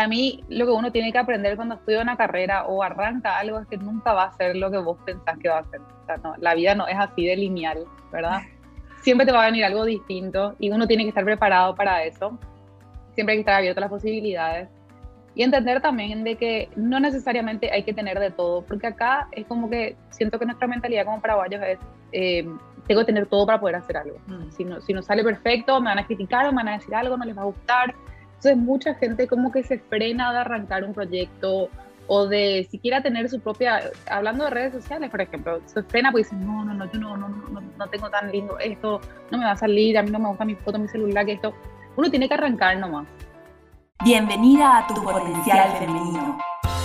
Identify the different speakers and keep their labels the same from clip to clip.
Speaker 1: para mí lo que uno tiene que aprender cuando estudia una carrera o arranca algo es que nunca va a ser lo que vos pensás que va a ser. O sea, no, la vida no es así de lineal, ¿verdad? Siempre te va a venir algo distinto y uno tiene que estar preparado para eso. Siempre hay que estar abierto a las posibilidades y entender también de que no necesariamente hay que tener de todo, porque acá es como que siento que nuestra mentalidad como paraguayos es, eh, tengo que tener todo para poder hacer algo. Mm. Si, no, si no sale perfecto, me van a criticar o me van a decir algo, no les va a gustar. Entonces mucha gente como que se frena de arrancar un proyecto o de siquiera tener su propia, hablando de redes sociales, por ejemplo, se frena porque dicen, no, no, no, yo no, no, no, no tengo tan lindo esto, no me va a salir, a mí no me gusta mi foto, mi celular, que esto. Uno tiene que arrancar nomás.
Speaker 2: Bienvenida a Tu Potencial Femenino.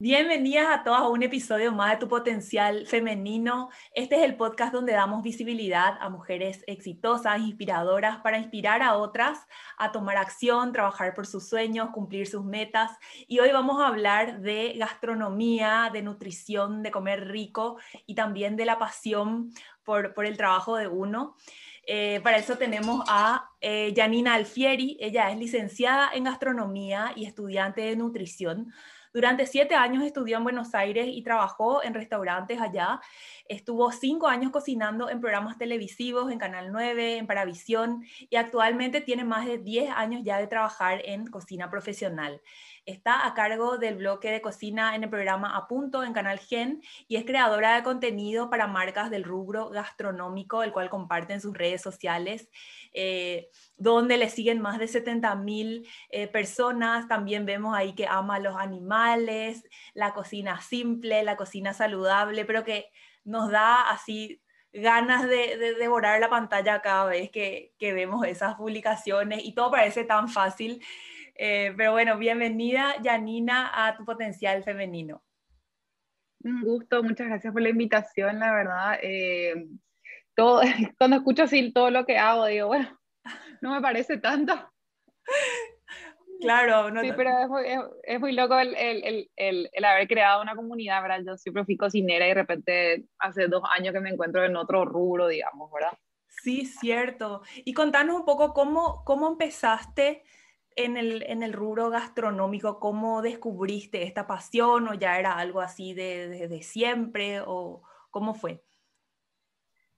Speaker 2: Bienvenidas a todas a un episodio más de Tu Potencial Femenino. Este es el podcast donde damos visibilidad a mujeres exitosas, inspiradoras, para inspirar a otras a tomar acción, trabajar por sus sueños, cumplir sus metas. Y hoy vamos a hablar de gastronomía, de nutrición, de comer rico y también de la pasión por, por el trabajo de uno. Eh, para eso tenemos a eh, Janina Alfieri. Ella es licenciada en gastronomía y estudiante de nutrición. Durante siete años estudió en Buenos Aires y trabajó en restaurantes allá. Estuvo cinco años cocinando en programas televisivos, en Canal 9, en Paravisión y actualmente tiene más de diez años ya de trabajar en cocina profesional. Está a cargo del bloque de cocina en el programa A Punto en Canal Gen y es creadora de contenido para marcas del rubro gastronómico, el cual comparte en sus redes sociales, eh, donde le siguen más de 70 mil eh, personas. También vemos ahí que ama los animales, la cocina simple, la cocina saludable, pero que nos da así ganas de, devorar la pantalla cada vez que, que vemos esas publicaciones y todo parece tan fácil. Eh, pero bueno, bienvenida Janina a tu potencial femenino.
Speaker 1: Un gusto, muchas gracias por la invitación, la verdad. Eh, todo, cuando escucho así todo lo que hago, digo, bueno, no me parece tanto.
Speaker 2: Claro, no
Speaker 1: sí, pero es muy, es, muy loco el, el, el, el, haber creado una comunidad, ¿verdad? Yo siempre fui cocinera y de repente hace dos años que me encuentro en otro rubro, digamos, ¿verdad?
Speaker 2: Sí, cierto. Y contanos un poco cómo, cómo empezaste en el, en el rubro gastronómico, ¿cómo descubriste esta pasión o ya era algo así de, de, siempre o cómo fue?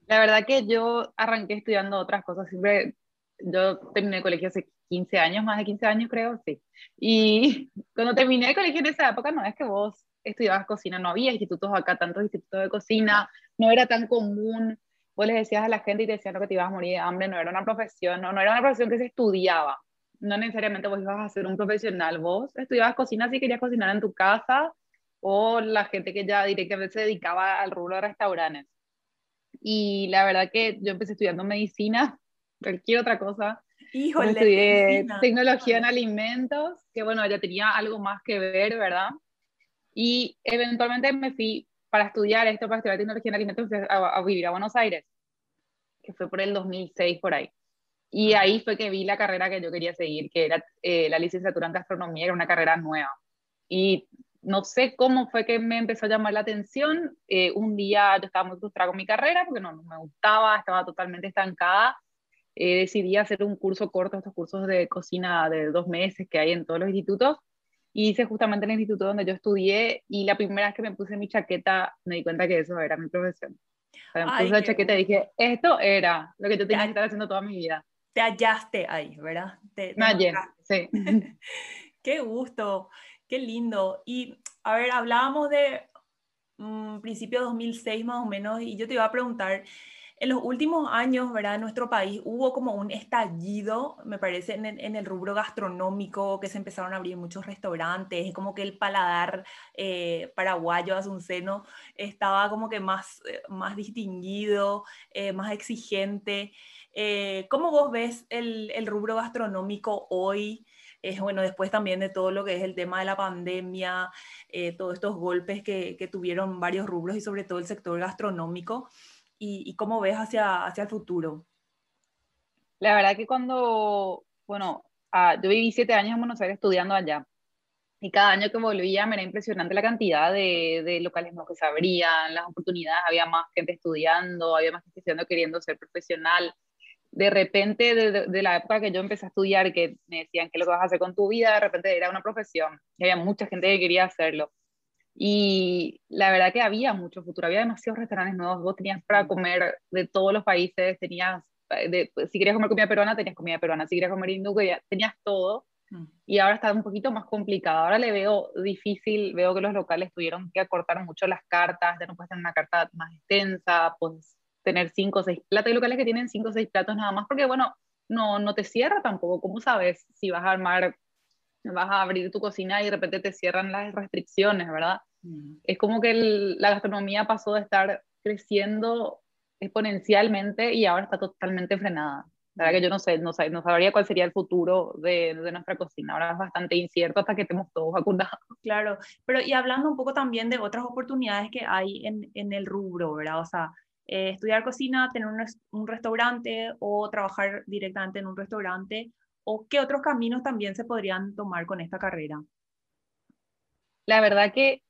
Speaker 1: La verdad que yo arranqué estudiando otras cosas, siempre yo terminé el colegio hace 15 años, más de 15 años creo, sí. Y cuando terminé el colegio en esa época no es que vos estudiabas cocina, no había institutos acá, tantos institutos de cocina, no era tan común. Vos les decías a la gente y te decían que te ibas a morir de hambre, no era una profesión, no, no era una profesión que se estudiaba no necesariamente vos ibas a ser un profesional, vos estudiabas cocina si querías cocinar en tu casa o la gente que ya directamente se dedicaba al rubro de restaurantes. Y la verdad que yo empecé estudiando medicina, cualquier otra cosa.
Speaker 2: Híjole,
Speaker 1: estudié tecnología en alimentos, que bueno, ya tenía algo más que ver, ¿verdad? Y eventualmente me fui para estudiar esto, para estudiar tecnología en alimentos, a, a vivir a Buenos Aires, que fue por el 2006 por ahí. Y ahí fue que vi la carrera que yo quería seguir, que era eh, la licenciatura en gastronomía, era una carrera nueva. Y no sé cómo fue que me empezó a llamar la atención. Eh, un día yo estaba muy frustrada con mi carrera porque no, me gustaba, estaba totalmente estancada. Eh, decidí hacer un curso corto, estos cursos de cocina de dos meses que hay en todos los institutos. Y hice justamente en el instituto donde yo estudié y la primera vez que me puse mi chaqueta me di cuenta que eso era mi profesión. me puse la chaqueta y dije, esto era lo que yo tenía que estar haciendo toda mi vida
Speaker 2: te hallaste ahí, ¿verdad? Te,
Speaker 1: sí.
Speaker 2: qué gusto, qué lindo. Y a ver, hablábamos de um, principio de 2006 más o menos, y yo te iba a preguntar, en los últimos años, ¿verdad? En nuestro país hubo como un estallido, me parece, en el, en el rubro gastronómico, que se empezaron a abrir muchos restaurantes, y como que el paladar eh, paraguayo seno estaba como que más, eh, más distinguido, eh, más exigente. Eh, ¿Cómo vos ves el, rubro gastronómico hoy? es bueno, después también de todo lo que es el tema de la pandemia, eh, todos estos golpes que, que, tuvieron varios rubros y sobre todo el sector gastronómico, y, y cómo ves hacia, hacia el futuro.
Speaker 1: La verdad que cuando, bueno, ah, yo viví siete años en Buenos Aires estudiando allá, y cada año que volvía me era impresionante la cantidad de, de locales nuevos que se abrían, las oportunidades, había más gente estudiando, había más gente estudiando queriendo ser profesional. De repente, de, de, la época que yo empecé a estudiar, que me decían que lo que vas a hacer con tu vida, de repente era una profesión. Y había mucha gente que quería hacerlo. Y la verdad que había mucho futuro, había demasiados restaurantes nuevos, vos tenías para comer de todos los países, tenías, de, si querías comer comida peruana, tenías comida peruana, si querías comer hindú, tenías todo Mm. y ahora está un poquito más complicado. Ahora le veo difícil, veo que los locales tuvieron que acortar mucho las cartas, ya no puedes tener una carta más extensa, puedes tener cinco o seis platos. Locales que tienen cinco o seis platos nada más, porque bueno, no, no te cierra tampoco. ¿Cómo sabes si vas a armar, vas a abrir tu cocina y de repente te cierran las restricciones, verdad? Mm. Es como que la gastronomía pasó de estar creciendo exponencialmente y ahora está totalmente frenada. La verdad que yo no sé, no, no sabría cuál sería el futuro de, de, nuestra cocina. Ahora es bastante incierto hasta que estemos todos vacunados.
Speaker 2: Claro, pero y hablando un poco también de otras oportunidades que hay en, en el rubro, ¿verdad? O sea, eh, estudiar cocina, tener un, un, restaurante o trabajar directamente en un restaurante, o qué otros caminos también se podrían tomar con esta carrera.
Speaker 1: La verdad que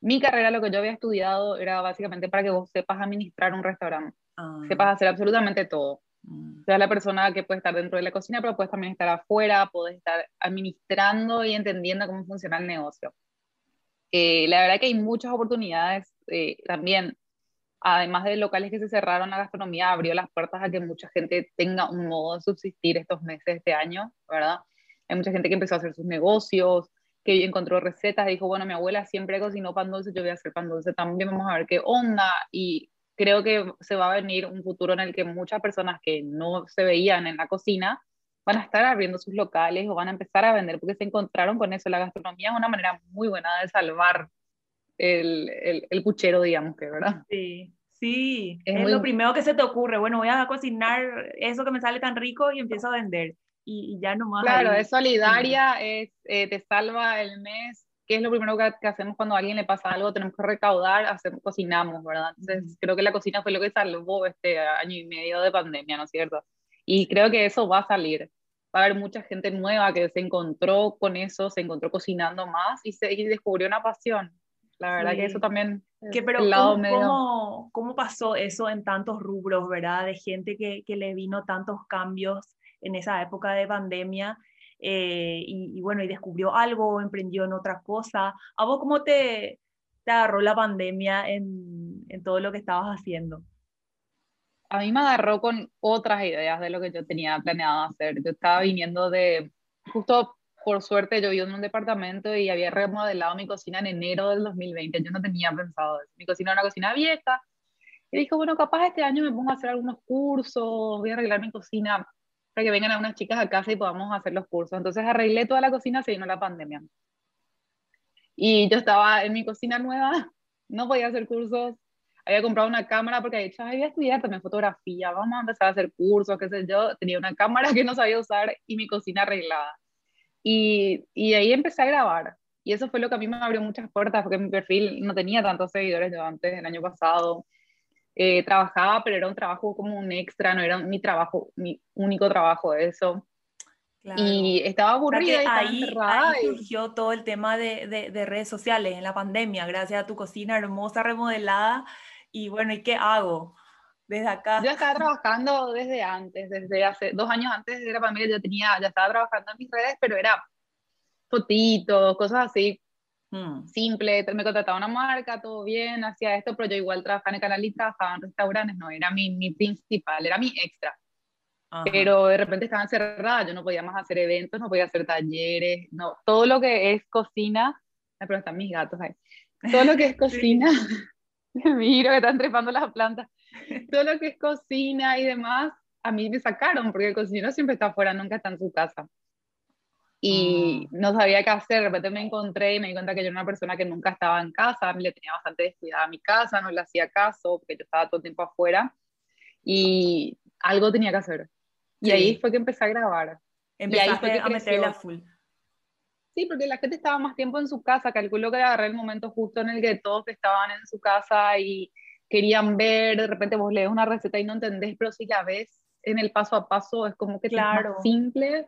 Speaker 1: mi carrera, lo que yo había estudiado, era básicamente para que vos sepas administrar un restaurante, ah. sepas hacer absolutamente todo Mm. sea la persona que puede estar dentro de la cocina, pero puedes también estar afuera, puedes estar administrando y entendiendo cómo funciona el negocio. Eh, la verdad que hay muchas oportunidades eh, también, además de locales que se cerraron, la gastronomía abrió las puertas a que mucha gente tenga un modo de subsistir estos meses de este año, ¿verdad? Hay mucha gente que empezó a hacer sus negocios, que encontró recetas, dijo, bueno, mi abuela siempre cocinó pan dulce, yo voy a hacer pan dulce también, vamos a ver qué onda, y creo que se va a venir un futuro en el que muchas personas que no se veían en la cocina van a estar abriendo sus locales o van a empezar a vender porque se encontraron con eso. La gastronomía es una manera muy buena de salvar el, el, el puchero, digamos que, ¿verdad?
Speaker 2: Sí. Sí, es, lo primero que se te ocurre. Bueno, voy a cocinar eso que me sale tan rico y empiezo a vender. Y, y ya nomás.
Speaker 1: Claro, es solidaria, es, eh, te salva el mes, ¿qué es lo primero que, hacemos cuando a alguien le pasa algo? Tenemos que recaudar, hacemos, cocinamos, ¿verdad? Entonces, creo que la cocina fue lo que salvó este año y medio de pandemia, ¿no es cierto? Y creo que eso va a salir. Va a haber mucha gente nueva que se encontró con eso, se encontró cocinando más y, se, y descubrió una pasión. La verdad que eso también
Speaker 2: que, pero el lado ¿cómo, medio... ¿cómo, ¿cómo, pasó eso en tantos rubros, verdad? De gente que, que le vino tantos cambios en esa época de pandemia eh, y, bueno, y descubrió algo, emprendió en otra cosa. ¿A vos cómo te, te agarró la pandemia en, en todo lo que estabas haciendo?
Speaker 1: A mí me agarró con otras ideas de lo que yo tenía planeado hacer. Yo estaba viniendo de, justo por suerte, yo vivo en un departamento y había remodelado mi cocina en enero del 2020. Yo no tenía pensado eso. Mi cocina era una cocina vieja. Y dije, bueno, capaz este año me pongo a hacer algunos cursos, voy a arreglar mi cocina que vengan a unas chicas a casa y podamos hacer los cursos. Entonces arreglé toda la cocina, se vino la pandemia. Y yo estaba en mi cocina nueva, no podía hacer cursos, había comprado una cámara porque había dicho, Ay, voy a estudiar también fotografía, vamos a empezar a hacer cursos, qué sé yo. Tenía una cámara que no sabía usar y mi cocina arreglada. Y, y ahí empecé a grabar. Y eso fue lo que a mí me abrió muchas puertas, porque mi perfil no tenía tantos seguidores yo antes, el año pasado. Eh, trabajaba, pero era un trabajo como un extra, no era mi trabajo, mi único trabajo eso. Y estaba aburrida y
Speaker 2: ahí, ahí, surgió todo el tema de, de, redes sociales en la pandemia, gracias a tu cocina hermosa, remodelada. Y bueno, ¿y qué hago? Desde acá.
Speaker 1: Yo estaba trabajando desde antes, desde hace dos años antes de la pandemia, ya, tenía, ya estaba trabajando en mis redes, pero era fotitos, cosas así, Mm. Simple, me contrataba una marca, todo bien, hacía esto, pero yo igual trabajaba en el canal y trabajaba en restaurantes, no era mi, mi principal, era mi extra. Pero de repente estaba encerrada, yo no podía más hacer eventos, no podía hacer talleres, no, todo lo que es cocina, pero están mis gatos ahí, todo lo que es cocina, miro que están trepando las plantas, todo lo que es cocina y demás, a mí me sacaron, porque el cocinero siempre está afuera, nunca está en su casa y mm. no sabía qué hacer. De repente me encontré y me di cuenta que yo era una persona que nunca estaba en casa, le tenía bastante descuidada a mi casa, no le hacía caso porque yo estaba todo el tiempo afuera y algo tenía que hacer. Y ahí fue que empecé a grabar.
Speaker 2: Empezaste
Speaker 1: y ahí fue que
Speaker 2: a meterle a full.
Speaker 1: Sí, porque la gente estaba más tiempo en su casa, calculo que agarré el momento justo en el que todos estaban en su casa y querían ver, de repente vos lees una receta y no entendés, pero si la ves en el paso a paso es como que claro. es más simple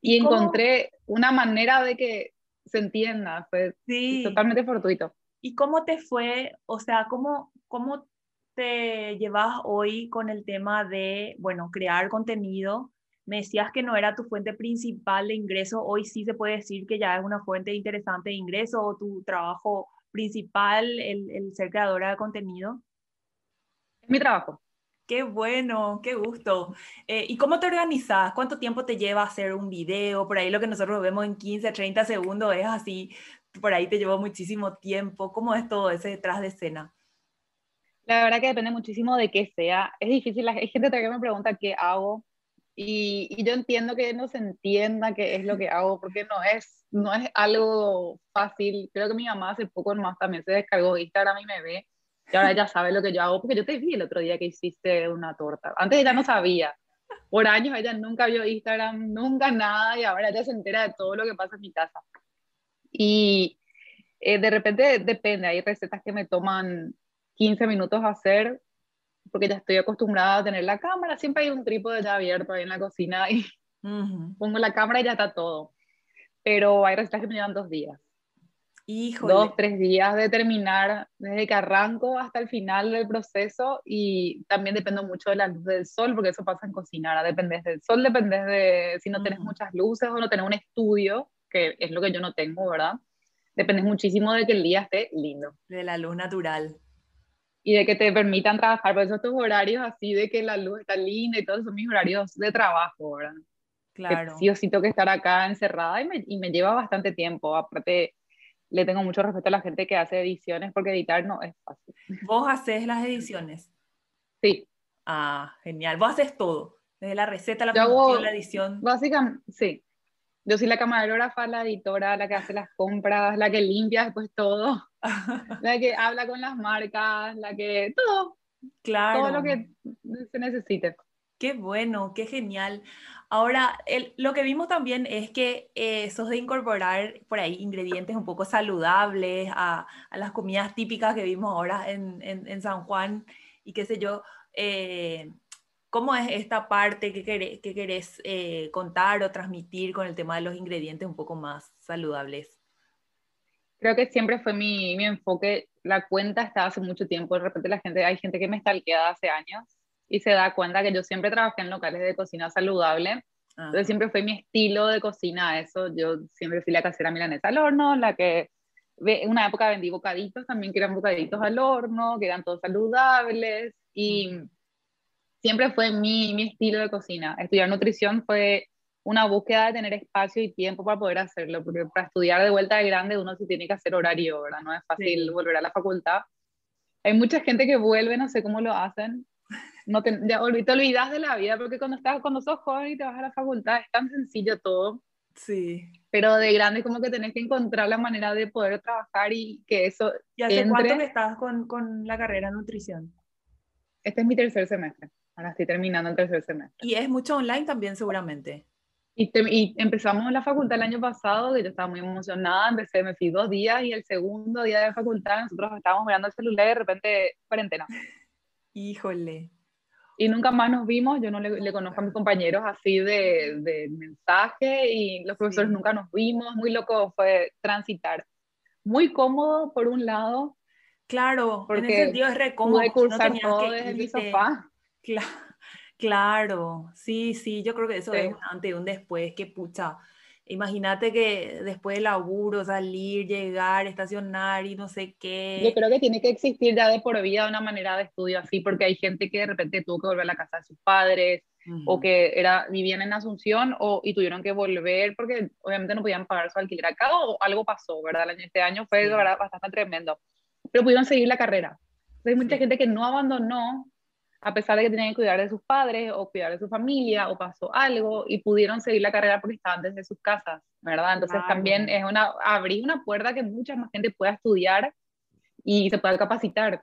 Speaker 1: y, encontré una manera de que se entienda, fue totalmente fortuito.
Speaker 2: ¿Y cómo te fue, o sea, cómo, cómo te llevas hoy con el tema de, bueno, crear contenido? Me decías que no era tu fuente principal de ingreso, hoy sí se puede decir que ya es una fuente interesante de ingreso o tu trabajo principal, el, el ser creadora de contenido.
Speaker 1: Mi trabajo.
Speaker 2: Qué bueno, qué gusto. Eh, ¿Y cómo te organizas? ¿Cuánto tiempo te lleva hacer un video? Por ahí lo que nosotros vemos en 15, 30 segundos es así, por ahí te llevó muchísimo tiempo. ¿Cómo es todo ese detrás de escena?
Speaker 1: La verdad que depende muchísimo de qué sea. Es difícil, hay gente que me pregunta qué hago y, yo entiendo que no se entienda qué es lo que hago, porque no es, no es algo fácil. Creo que mi mamá hace poco más también se descargó Instagram y me ve, y ahora ella sabe lo que yo hago, porque yo te vi el otro día que hiciste una torta. Antes ella no sabía. Por años ella nunca vio Instagram, nunca nada, y ahora ella se entera de todo lo que pasa en mi casa. Y eh, de repente depende, hay recetas que me toman 15 minutos hacer, porque ya estoy acostumbrada a tener la cámara, siempre hay un trípode ya abierto ahí en la cocina y pongo la cámara y ya está todo. Pero hay recetas que me llevan dos días.
Speaker 2: Híjole.
Speaker 1: Dos, tres días de terminar desde que arranco hasta el final del proceso y también dependo mucho de la luz del sol, porque eso pasa en cocinar, dependes del sol, dependes de si no tienes muchas luces o no tienes un estudio, que es lo que yo no tengo, ¿verdad? Dependes muchísimo de que el día esté lindo.
Speaker 2: De la luz natural
Speaker 1: y de que te permitan trabajar. Por eso estos horarios así de que la luz está linda y todos son mis horarios de trabajo, ¿verdad?
Speaker 2: Claro.
Speaker 1: Que sí o sí tengo que estar acá encerrada y me, y me lleva bastante tiempo. Aparte, le tengo mucho respeto a la gente que hace ediciones porque editar no es fácil.
Speaker 2: ¿Vos haces las ediciones?
Speaker 1: Sí.
Speaker 2: Ah, genial. Vos haces todo, desde la receta, la producción, la edición.
Speaker 1: Básicamente, sí. Yo soy la camarógrafa, la editora, la que hace las compras, la que limpia después todo, la que habla con las marcas, la que todo.
Speaker 2: Claro.
Speaker 1: Todo lo que se necesite.
Speaker 2: Qué bueno, qué genial. Ahora, lo que vimos también es que eh, sos de incorporar por ahí ingredientes un poco saludables a, las comidas típicas que vimos ahora en, San Juan y qué sé yo. Eh, ¿Cómo es esta parte que querés, que querés eh, contar o transmitir con el tema de los ingredientes un poco más saludables?
Speaker 1: Creo que siempre fue mi, mi enfoque. La cuenta está hace mucho tiempo. De repente la gente, hay gente que me stalkea hace años y se da cuenta que yo siempre trabajé en locales de cocina saludable. Entonces siempre fue mi estilo de cocina eso. Yo siempre fui la casera milanesa al horno, la que en una época vendí bocaditos también, que eran bocaditos al horno, que eran todos saludables. Y siempre fue mi, mi estilo de cocina. Estudiar nutrición fue una búsqueda de tener espacio y tiempo para poder hacerlo, porque para estudiar de vuelta de grande uno sí tiene que hacer horario, ¿verdad? No es fácil volver a la facultad. Hay mucha gente que vuelve, no sé cómo lo hacen. No te, te olvidas de la vida, porque cuando, estás, cuando sos joven y te vas a la facultad es tan sencillo todo.
Speaker 2: Sí.
Speaker 1: Pero de grande como que tenés que encontrar la manera de poder trabajar y que eso
Speaker 2: ¿Y hace cuánto que estás con, con la carrera de nutrición?
Speaker 1: Este es mi tercer semestre. Ahora estoy terminando el tercer semestre.
Speaker 2: Y es mucho online también seguramente.
Speaker 1: Y, y, empezamos la facultad el año pasado, que yo estaba muy emocionada, empecé, me fui dos días y el segundo día de facultad nosotros estábamos mirando el celular y de repente cuarentena.
Speaker 2: Híjole.
Speaker 1: Y nunca más nos vimos, yo no le, le conozco a mis compañeros así de, de mensaje y los profesores nunca nos vimos, muy loco fue transitar. Muy cómodo por un lado.
Speaker 2: Claro, porque en ese sentido es re cómodo.
Speaker 1: Pude cursar no todo desde mi sofá.
Speaker 2: Claro, sí, sí, yo creo que eso es un antes y un después, que pucha, imagínate que después del laburo, salir, llegar, estacionar y no sé qué.
Speaker 1: Yo creo que tiene que existir ya de por vida una manera de estudio así, porque hay gente que de repente tuvo que volver a la casa de sus padres, o que era, vivían en Asunción o, y tuvieron que volver porque obviamente no podían pagar su alquiler acá o algo pasó, ¿verdad? Este año fue verdad, bastante tremendo, pero pudieron seguir la carrera. hay mucha gente que no abandonó a pesar de que tenían que cuidar de sus padres o cuidar de su familia o pasó algo y pudieron seguir la carrera porque estaban desde sus casas, ¿verdad? Entonces también es una, abrir una puerta que mucha más gente pueda estudiar y se pueda capacitar.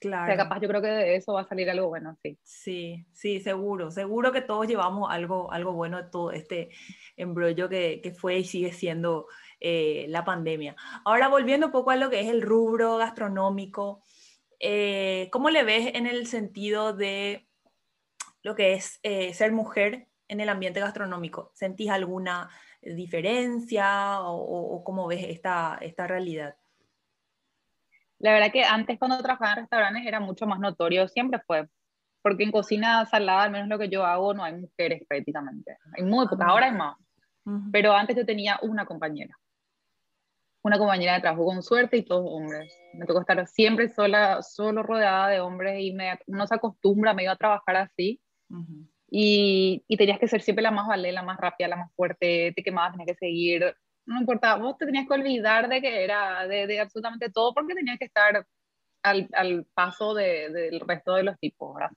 Speaker 2: Claro.
Speaker 1: O sea, capaz yo creo que de eso va a salir algo bueno, sí.
Speaker 2: Sí, sí, seguro. Seguro que todos llevamos algo, algo bueno de todo este embrollo que, que fue y sigue siendo eh, la pandemia. Ahora volviendo un poco a lo que es el rubro gastronómico, eh, ¿cómo le ves en el sentido de lo que es eh, ser mujer en el ambiente gastronómico? ¿Sentís alguna diferencia o, cómo ves esta, esta realidad?
Speaker 1: La verdad que antes cuando trabajaba en restaurantes era mucho más notorio, siempre fue, porque en cocina salada, al menos lo que yo hago, no hay mujeres prácticamente. Hay muy pocas, ahora hay más. Pero antes yo tenía una compañera. Una compañera de trabajo con suerte y todos hombres. Me tocó estar siempre sola, solo rodeada de hombres y me, uno se acostumbra medio a trabajar así. y, y, tenías que ser siempre la más vale, la más rápida, la más fuerte, te quemabas, tenías que seguir. No importaba, vos te tenías que olvidar de que era de, de absolutamente todo porque tenías que estar al, al paso de, del resto de los tipos, ¿verdad?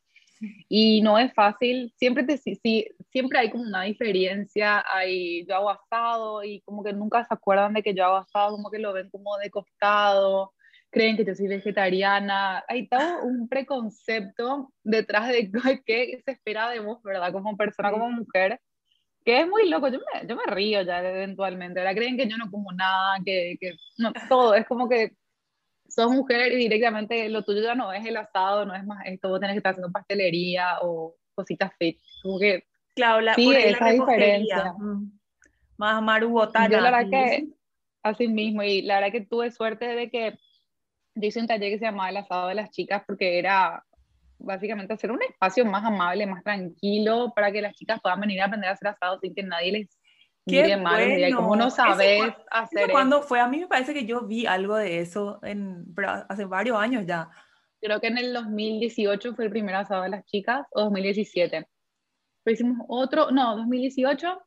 Speaker 1: Y no es fácil, siempre, te, sí, siempre hay como una diferencia, hay, yo hago asado y como que nunca se acuerdan de que yo hago asado, como que lo ven como de costado, creen que yo soy vegetariana, hay todo un preconcepto detrás de qué se espera de vos, ¿verdad? Como persona, como mujer, que es muy loco, yo me, yo me río ya eventualmente, ¿verdad? Creen que yo no como nada, que, que no, todo, es como que sos mujer y directamente lo tuyo ya no es el asado, no es más esto, vos tenés que estar haciendo pastelería o cositas fit. Como que
Speaker 2: claro, la,
Speaker 1: sí, esa diferencia.
Speaker 2: Mm. Más Maru Botana.
Speaker 1: Yo la verdad que, así mismo, y la verdad que tuve suerte de que yo hice un taller que se llamaba El asado de las chicas porque era básicamente hacer un espacio más amable, más tranquilo, para que las chicas puedan venir a aprender a hacer asado sin que nadie les
Speaker 2: Qué bueno.
Speaker 1: ¿Cómo no sabes hacer
Speaker 2: cuando fue? A mí me parece que yo vi algo de eso en, hace varios años ya.
Speaker 1: Creo que en el 2018 fue el primer asado de las chicas, o 2017. Pero hicimos otro, no, 2018, no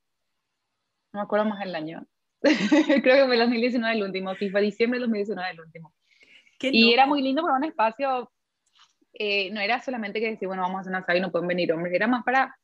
Speaker 1: me acuerdo más el año. Creo que fue el 2019 el último, sí, fue diciembre del 2019 el último. y era muy lindo para un espacio, eh, no era solamente que decir, bueno, vamos a hacer un asado y no pueden venir hombres, era más para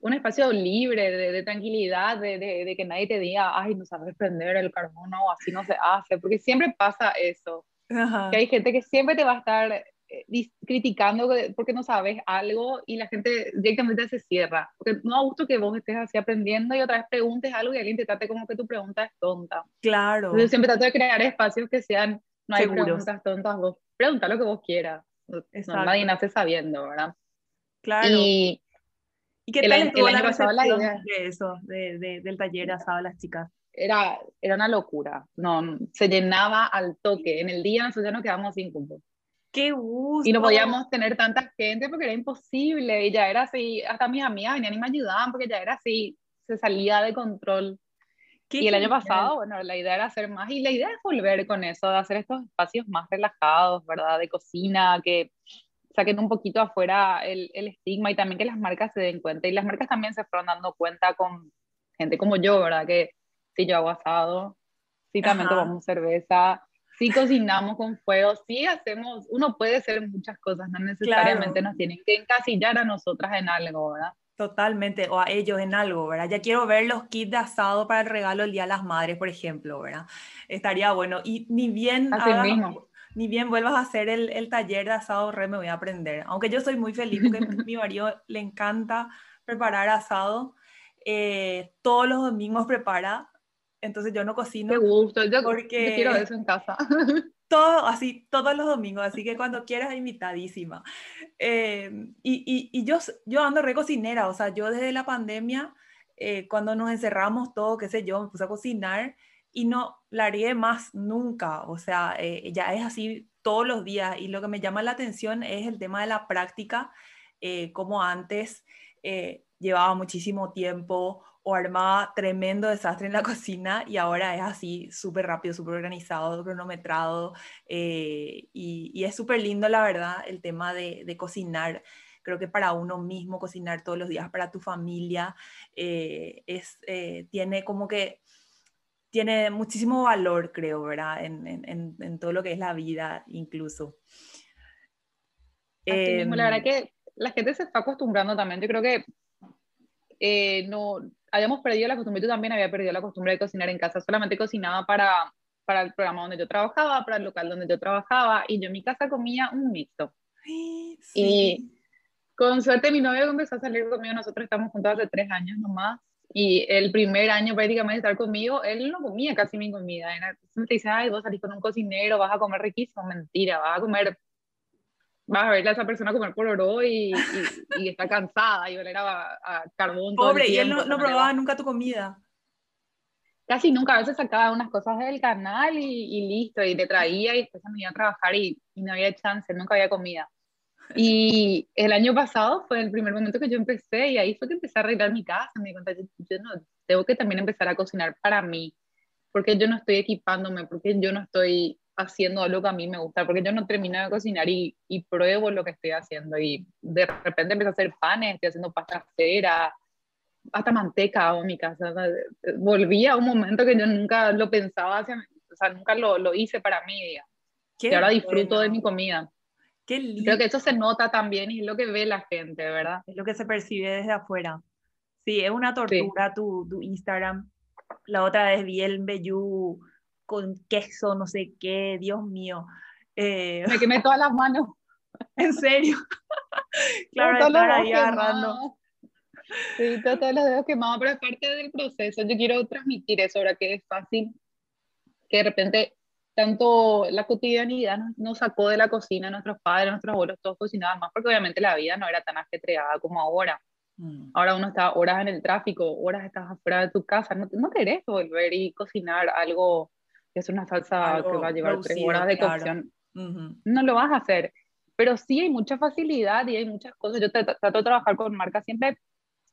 Speaker 1: un espacio libre, de, tranquilidad, de, de, que nadie te diga, ay, no sabes prender el carbono, o así no se hace, porque siempre pasa eso. Que hay gente que siempre te va a estar eh, criticando porque no sabes algo y la gente directamente se cierra. Porque no a gusto que vos estés así aprendiendo y otra vez preguntes algo y alguien te trate como que tu pregunta es tonta.
Speaker 2: Claro.
Speaker 1: Yo siempre trato de crear espacios que sean, no hay preguntas tontas, vos pregunta lo que vos quieras. nadie nace sabiendo, ¿verdad?
Speaker 2: Claro.
Speaker 1: Y,
Speaker 2: ¿Y qué tal estuvo la recepción de eso, de, del taller asado a las chicas?
Speaker 1: Era, era una locura, no, se llenaba al toque. En el día nosotros nos quedamos sin cupo.
Speaker 2: ¡Qué gusto!
Speaker 1: Y no podíamos tener tanta gente porque era imposible. Y ya era así, hasta mis amigas venían y me ayudaban porque ya era así, se salía de control. Y el año pasado, bueno, la idea era hacer más, y la idea es volver con eso, de hacer estos espacios más relajados, ¿verdad? De cocina, que saquen un poquito afuera el, el, estigma y también que las marcas se den cuenta. Y las marcas también se fueron dando cuenta con gente como yo, ¿verdad? Que si yo hago asado, si también tomamos cerveza, si cocinamos con fuego, si hacemos, uno puede hacer muchas cosas, no necesariamente nos tienen que encasillar a nosotras en algo, ¿verdad?
Speaker 2: Totalmente, o a ellos en algo, ¿verdad? Ya quiero ver los kits de asado para el regalo el Día de las Madres, por ejemplo, ¿verdad? Estaría bueno. Y ni bien...
Speaker 1: Así mismo
Speaker 2: ni bien vuelvas a hacer el, el, taller de asado re, me voy a aprender. Aunque yo soy muy feliz porque a mi marido le encanta preparar asado. Eh, todos los domingos prepara, entonces yo no cocino.
Speaker 1: Qué gusto, yo, porque quiero eso en casa.
Speaker 2: Todo, así, todos los domingos, así que cuando quieras, invitadísima. Eh, y, y, y, yo, yo ando re cocinera, o sea, yo desde la pandemia, eh, cuando nos encerramos todo, qué sé yo, me puse a cocinar y no la haré más nunca, o sea, eh, ya es así todos los días y lo que me llama la atención es el tema de la práctica, eh, como antes eh, llevaba muchísimo tiempo o armaba tremendo desastre en la cocina y ahora es así súper rápido, súper organizado, cronometrado y, y, es súper lindo la verdad el tema de, de, cocinar. Creo que para uno mismo cocinar todos los días, para tu familia, es, tiene como que tiene muchísimo valor, creo, ¿verdad? En, en, en, todo lo que es la vida, incluso.
Speaker 1: Eh, la verdad que la gente se está acostumbrando también. Yo creo que eh, no habíamos perdido la costumbre, yo también había perdido la costumbre de cocinar en casa, solamente cocinaba para, para el programa donde yo trabajaba, para el local donde yo trabajaba, y yo en mi casa comía un mixto. Sí. Y con suerte mi novio empezó a salir conmigo, nosotros estamos juntos hace tres años nomás, Y el primer año prácticamente de estar conmigo, él no comía casi mi comida. Era, me dice, ay, vos salís con un cocinero, vas a comer riquísimo. Mentira, vas a comer, vas a verle a esa persona comer por oro y, y, está cansada y oler a, a carbón.
Speaker 2: Pobre, y él no, no probaba nunca tu comida.
Speaker 1: Casi nunca, a veces sacaba unas cosas del canal y, y listo, y le traía y después me iba a trabajar y, y no había chance, nunca había comida. Y el año pasado fue el primer momento que yo empecé y ahí fue que empecé a arreglar mi casa. Me di cuenta, yo, yo no, tengo que también empezar a cocinar para mí, porque yo no estoy equipándome, porque yo no estoy haciendo algo que a mí me gusta, porque yo no termino de cocinar y, y pruebo lo que estoy haciendo y de repente empecé a hacer panes, estoy haciendo pasta cera, hasta manteca en mi casa. Volví a un momento que yo nunca lo pensaba, hacia, o sea, nunca lo, lo hice para mí, y ahora disfruto de mi comida. Creo que eso se nota también y es lo que ve la gente, ¿verdad?
Speaker 2: Es lo que se percibe desde afuera. Sí, es una tortura tu, tu, Instagram. La otra vez vi el Bellú con queso, no sé qué, Dios mío.
Speaker 1: Eh... Me quemé todas las manos.
Speaker 2: ¿En serio? claro, estar ahí agarrando.
Speaker 1: Sí, todos los dedos quemados, pero es parte del proceso. Yo quiero transmitir eso ahora que es fácil, que de repente tanto la cotidianidad nos, sacó de la cocina, nuestros padres, nuestros abuelos, todos cocinaban más, porque obviamente la vida no era tan ajetreada como ahora. Mm. Ahora uno está horas en el tráfico, horas estás afuera de tu casa, no, no querés volver y cocinar algo que es una salsa que va a llevar tres horas de cocción. No lo vas a hacer. Pero sí hay mucha facilidad y hay muchas cosas. Yo trato de trabajar con marcas, siempre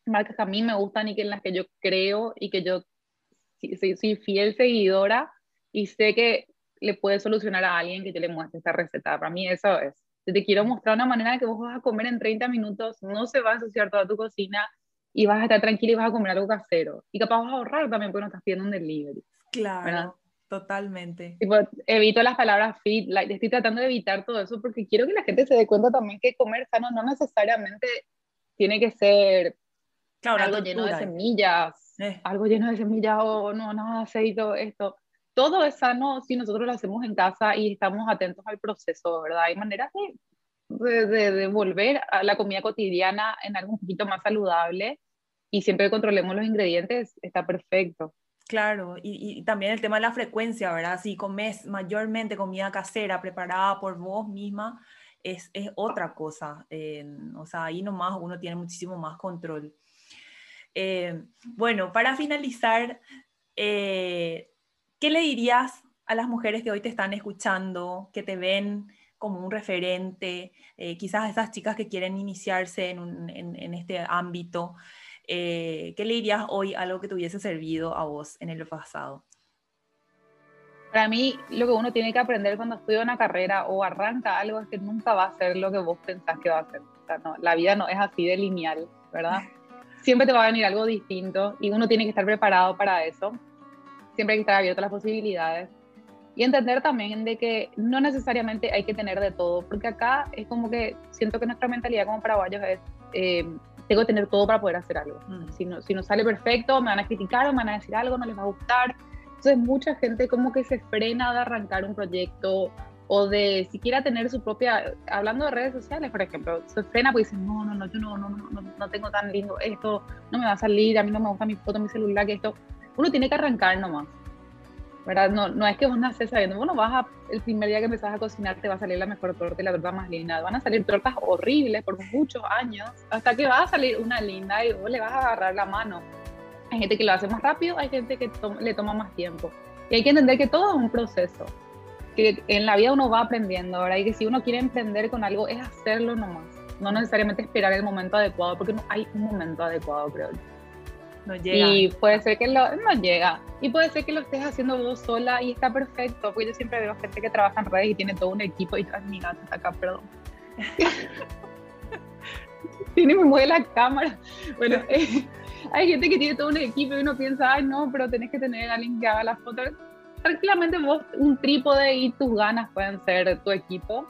Speaker 1: marcas que a mí me gustan y que en las que yo creo y que yo soy fiel seguidora y sé que le puede solucionar a alguien que te le muestre esta receta. Para mí eso es. Si te quiero mostrar una manera de que vos vas a comer en 30 minutos, no se va a ensuciar toda tu cocina y vas a estar tranquila y vas a comer algo casero. Y capaz vas a ahorrar también porque no estás pidiendo un delivery.
Speaker 2: Claro. Totalmente.
Speaker 1: evito las palabras fit, like, estoy tratando de evitar todo eso porque quiero que la gente se dé cuenta también que comer sano no necesariamente tiene que ser algo lleno de semillas, eh. algo lleno de semillas o no, no, aceite, esto todo es sano si nosotros lo hacemos en casa y estamos atentos al proceso, ¿verdad? Hay maneras de, de, volver a la comida cotidiana en algo un poquito más saludable y siempre que controlemos los ingredientes está perfecto.
Speaker 2: Claro, y, y, también el tema de la frecuencia, ¿verdad? Si comes mayormente comida casera preparada por vos misma, es, es otra cosa. o sea, ahí nomás uno tiene muchísimo más control. Eh, bueno, para finalizar, eh, ¿Qué le dirías a las mujeres que hoy te están escuchando, que te ven como un referente, eh, quizás a esas chicas que quieren iniciarse en, este ámbito? Eh, ¿Qué le dirías hoy algo que te hubiese servido a vos en el pasado?
Speaker 1: Para mí, lo que uno tiene que aprender cuando estudia una carrera o arranca algo es que nunca va a ser lo que vos pensás que va a ser. la vida no es así de lineal, ¿verdad? Siempre te va a venir algo distinto y uno tiene que estar preparado para eso siempre hay que estar abierto a las posibilidades y entender también de que no necesariamente hay que tener de todo, porque acá es como que siento que nuestra mentalidad como paraguayos es, eh, tengo que tener todo para poder hacer algo. Mm. Si, no, si no sale perfecto, me van a criticar o me van a decir algo, no les va a gustar. Entonces mucha gente como que se frena de arrancar un proyecto o de siquiera tener su propia, hablando de redes sociales, por ejemplo, se frena porque dice, no, no, no, yo no, no, no, no, tengo tan lindo esto, no me va a salir, a mí no me gusta mi foto, mi celular, que esto, uno tiene que arrancar nomás. ¿verdad? No, no es que vos naces sabiendo, bueno, vas a, el primer día que empezás a cocinar te va a salir la mejor torta y la torta más linda. Van a salir tortas horribles por muchos años, hasta que va a salir una linda y vos le vas a agarrar la mano. Hay gente que lo hace más rápido, hay gente que le toma más tiempo. Y hay que entender que todo es un proceso, que en la vida uno va aprendiendo, ¿verdad? Y que si uno quiere emprender con algo es hacerlo nomás, no necesariamente esperar el momento adecuado, porque no hay un momento adecuado, creo yo.
Speaker 2: No llega.
Speaker 1: Y puede ser que lo, no llega. Y puede ser que lo estés haciendo vos sola y está perfecto. Porque yo siempre veo gente que trabaja en redes y tiene todo un equipo y tras mi gato está acá, perdón. tiene me mueve la cámara. Bueno, eh, hay gente que tiene todo un equipo y uno piensa, ay no, pero tenés que tener a alguien que haga las fotos. Tranquilamente vos, un trípode y tus ganas pueden ser tu equipo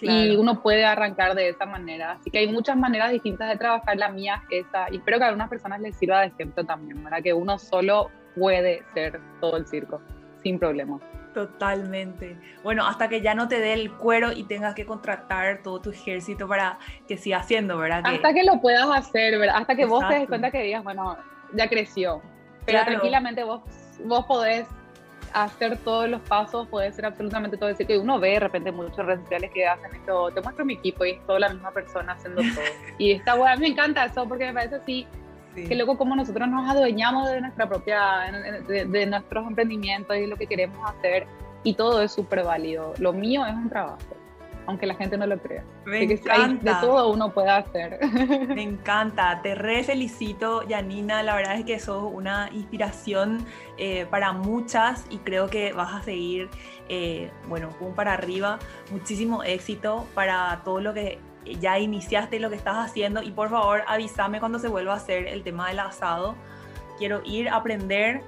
Speaker 1: y uno puede arrancar de esa manera. Así que hay muchas maneras distintas de trabajar, la mía es esa, y espero que a algunas personas les sirva de ejemplo también, para que uno solo puede ser todo el circo, sin problema.
Speaker 2: Totalmente. Bueno, hasta que ya no te dé el cuero y tengas que contratar todo tu ejército para que siga haciendo, ¿verdad?
Speaker 1: Hasta que lo puedas hacer, ¿verdad? Hasta que vos te des cuenta que digas, bueno, ya creció. Pero tranquilamente vos, vos podés hacer todos los pasos, puede ser absolutamente todo. decir, que uno ve de repente muchos redes sociales que hacen esto, te muestro mi equipo y es toda la misma persona haciendo todo. y está bueno, me encanta eso porque me parece así, que luego como nosotros nos adueñamos de nuestra propia, de, nuestros emprendimientos y lo que queremos hacer y todo es súper válido. Lo mío es un trabajo aunque la gente no lo crea.
Speaker 2: Me encanta.
Speaker 1: de todo uno puede hacer.
Speaker 2: Me encanta, te re felicito, Janina, la verdad es que sos una inspiración eh, para muchas y creo que vas a seguir, eh, bueno, un para arriba, muchísimo éxito para todo lo que ya iniciaste, lo que estás haciendo y por favor avísame cuando se vuelva a hacer el tema del asado. Quiero ir a aprender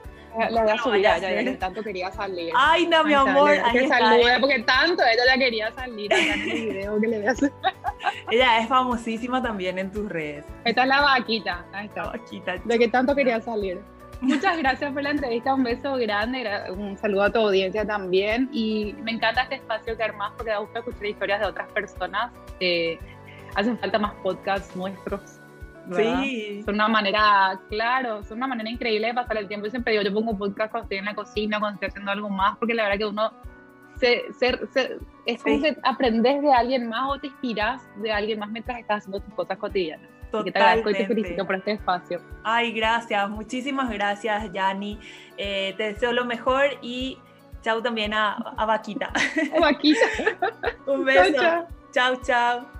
Speaker 1: la voy a subir ya, ya, que tanto quería salir.
Speaker 2: Ay, no, mi amor.
Speaker 1: que salude, porque tanto ella ya quería salir acá en el video que le voy a hacer.
Speaker 2: Ella es famosísima también en tus redes.
Speaker 1: Esta es la vaquita. Ahí está. Vaquita. De que tanto quería salir. Muchas gracias por la entrevista, un beso grande, un saludo a tu audiencia también y me encanta este espacio que armas porque da gusto escuchar historias de otras personas. Eh, hacen falta más podcasts nuestros Sí. Son una manera, claro, son una manera increíble de pasar el tiempo. Yo siempre digo, yo pongo podcast cuando estoy en la cocina, cuando estoy haciendo algo más, porque la verdad que uno se, es como que aprendes de alguien más o te inspiras de alguien más mientras estás haciendo tus cosas cotidianas. Totalmente. que te agradezco y te felicito por este espacio.
Speaker 2: Ay, gracias, muchísimas gracias, Yani. Eh, te deseo lo mejor y chao también a, a Vaquita.
Speaker 1: Vaquita.
Speaker 2: Un beso. chao. chao.